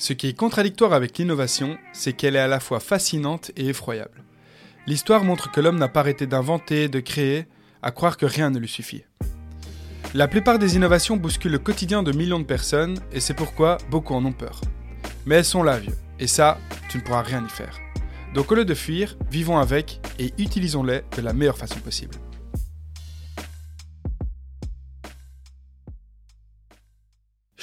Ce qui est contradictoire avec l'innovation, c'est qu'elle est à la fois fascinante et effroyable. L'histoire montre que l'homme n'a pas arrêté d'inventer, de créer, à croire que rien ne lui suffit. La plupart des innovations bousculent le quotidien de millions de personnes, et c'est pourquoi beaucoup en ont peur. Mais elles sont là, vieux, et ça, tu ne pourras rien y faire. Donc au lieu de fuir, vivons avec et utilisons-les de la meilleure façon possible.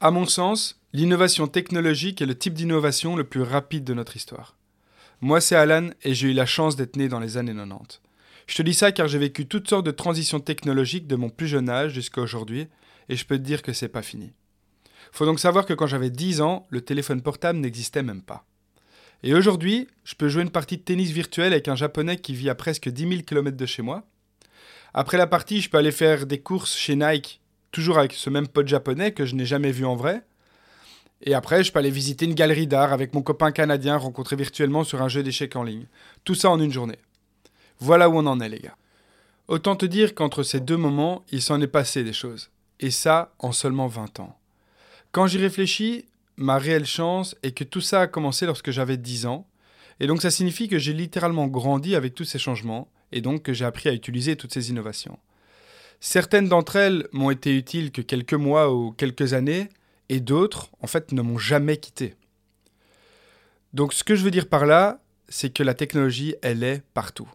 À mon sens, l'innovation technologique est le type d'innovation le plus rapide de notre histoire. Moi, c'est Alan et j'ai eu la chance d'être né dans les années 90. Je te dis ça car j'ai vécu toutes sortes de transitions technologiques de mon plus jeune âge jusqu'à aujourd'hui et je peux te dire que c'est pas fini. Faut donc savoir que quand j'avais 10 ans, le téléphone portable n'existait même pas. Et aujourd'hui, je peux jouer une partie de tennis virtuel avec un japonais qui vit à presque 10 000 km de chez moi. Après la partie, je peux aller faire des courses chez Nike toujours avec ce même pote japonais que je n'ai jamais vu en vrai. Et après, je peux aller visiter une galerie d'art avec mon copain canadien rencontré virtuellement sur un jeu d'échecs en ligne. Tout ça en une journée. Voilà où on en est, les gars. Autant te dire qu'entre ces deux moments, il s'en est passé des choses. Et ça, en seulement 20 ans. Quand j'y réfléchis, ma réelle chance est que tout ça a commencé lorsque j'avais 10 ans. Et donc ça signifie que j'ai littéralement grandi avec tous ces changements, et donc que j'ai appris à utiliser toutes ces innovations. Certaines d'entre elles m'ont été utiles que quelques mois ou quelques années, et d'autres, en fait, ne m'ont jamais quitté. Donc ce que je veux dire par là, c'est que la technologie, elle est partout.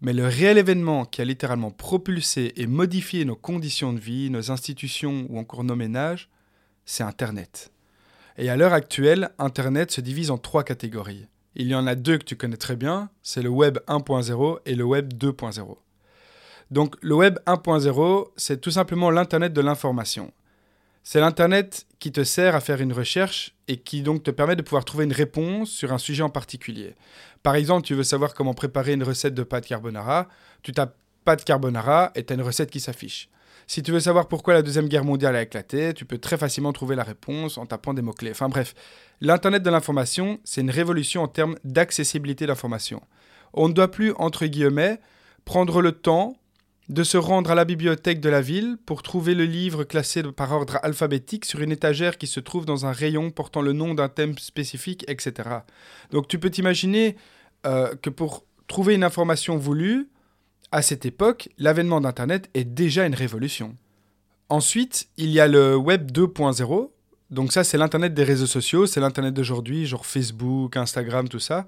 Mais le réel événement qui a littéralement propulsé et modifié nos conditions de vie, nos institutions ou encore nos ménages, c'est Internet. Et à l'heure actuelle, Internet se divise en trois catégories. Il y en a deux que tu connais très bien, c'est le Web 1.0 et le Web 2.0. Donc le Web 1.0, c'est tout simplement l'Internet de l'information. C'est l'Internet qui te sert à faire une recherche et qui donc te permet de pouvoir trouver une réponse sur un sujet en particulier. Par exemple, tu veux savoir comment préparer une recette de pâte carbonara, tu tapes pâte carbonara et tu as une recette qui s'affiche. Si tu veux savoir pourquoi la Deuxième Guerre mondiale a éclaté, tu peux très facilement trouver la réponse en tapant des mots-clés. Enfin bref, l'Internet de l'information, c'est une révolution en termes d'accessibilité d'information. On ne doit plus, entre guillemets, prendre le temps de se rendre à la bibliothèque de la ville pour trouver le livre classé par ordre alphabétique sur une étagère qui se trouve dans un rayon portant le nom d'un thème spécifique, etc. Donc tu peux t'imaginer euh, que pour trouver une information voulue, à cette époque, l'avènement d'Internet est déjà une révolution. Ensuite, il y a le Web 2.0. Donc ça, c'est l'Internet des réseaux sociaux, c'est l'Internet d'aujourd'hui, genre Facebook, Instagram, tout ça.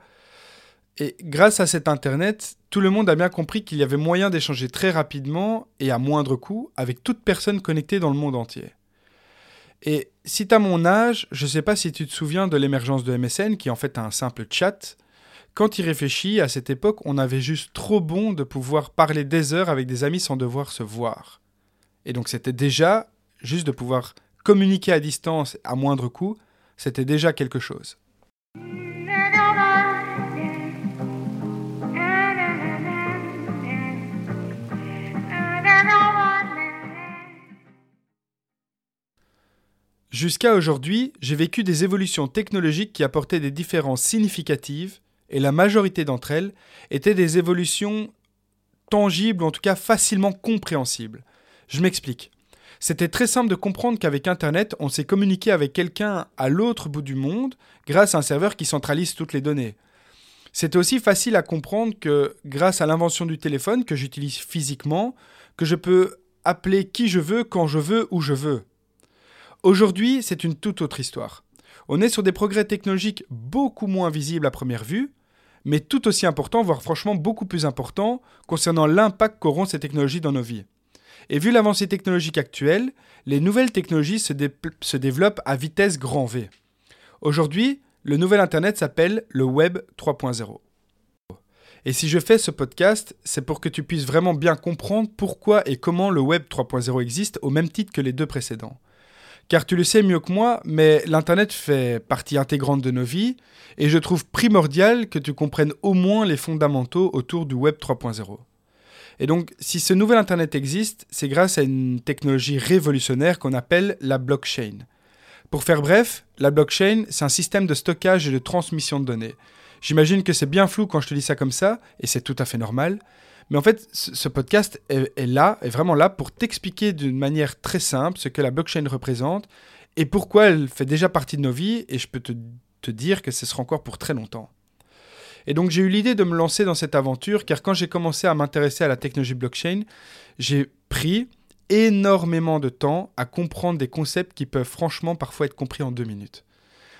Et grâce à cet Internet, tout le monde a bien compris qu'il y avait moyen d'échanger très rapidement et à moindre coût avec toute personne connectée dans le monde entier. Et si tu as mon âge, je ne sais pas si tu te souviens de l'émergence de MSN, qui est en fait un simple chat. Quand il réfléchit, à cette époque, on avait juste trop bon de pouvoir parler des heures avec des amis sans devoir se voir. Et donc c'était déjà, juste de pouvoir communiquer à distance à moindre coût, c'était déjà quelque chose. Jusqu'à aujourd'hui, j'ai vécu des évolutions technologiques qui apportaient des différences significatives, et la majorité d'entre elles étaient des évolutions tangibles, ou en tout cas facilement compréhensibles. Je m'explique. C'était très simple de comprendre qu'avec Internet, on s'est communiqué avec quelqu'un à l'autre bout du monde grâce à un serveur qui centralise toutes les données. C'était aussi facile à comprendre que grâce à l'invention du téléphone que j'utilise physiquement, que je peux appeler qui je veux, quand je veux, où je veux. Aujourd'hui, c'est une toute autre histoire. On est sur des progrès technologiques beaucoup moins visibles à première vue, mais tout aussi importants, voire franchement beaucoup plus importants, concernant l'impact qu'auront ces technologies dans nos vies. Et vu l'avancée technologique actuelle, les nouvelles technologies se, se développent à vitesse grand V. Aujourd'hui, le nouvel Internet s'appelle le Web 3.0. Et si je fais ce podcast, c'est pour que tu puisses vraiment bien comprendre pourquoi et comment le Web 3.0 existe au même titre que les deux précédents. Car tu le sais mieux que moi, mais l'Internet fait partie intégrante de nos vies, et je trouve primordial que tu comprennes au moins les fondamentaux autour du Web 3.0. Et donc, si ce nouvel Internet existe, c'est grâce à une technologie révolutionnaire qu'on appelle la blockchain. Pour faire bref, la blockchain, c'est un système de stockage et de transmission de données. J'imagine que c'est bien flou quand je te dis ça comme ça, et c'est tout à fait normal. Mais en fait, ce podcast est, là, est vraiment là pour t'expliquer d'une manière très simple ce que la blockchain représente et pourquoi elle fait déjà partie de nos vies, et je peux te, te dire que ce sera encore pour très longtemps. Et donc j'ai eu l'idée de me lancer dans cette aventure, car quand j'ai commencé à m'intéresser à la technologie blockchain, j'ai pris énormément de temps à comprendre des concepts qui peuvent franchement parfois être compris en deux minutes.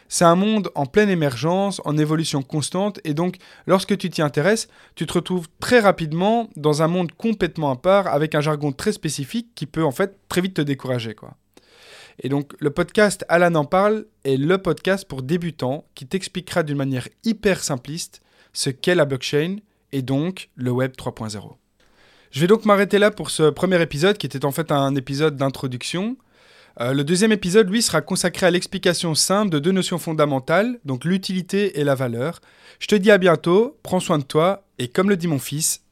C'est un monde en pleine émergence, en évolution constante, et donc lorsque tu t'y intéresses, tu te retrouves très rapidement dans un monde complètement à part, avec un jargon très spécifique qui peut en fait très vite te décourager. Quoi. Et donc le podcast Alan en parle est le podcast pour débutants qui t'expliquera d'une manière hyper simpliste ce qu'est la blockchain et donc le Web 3.0. Je vais donc m'arrêter là pour ce premier épisode qui était en fait un épisode d'introduction. Euh, le deuxième épisode, lui, sera consacré à l'explication simple de deux notions fondamentales, donc l'utilité et la valeur. Je te dis à bientôt, prends soin de toi, et comme le dit mon fils,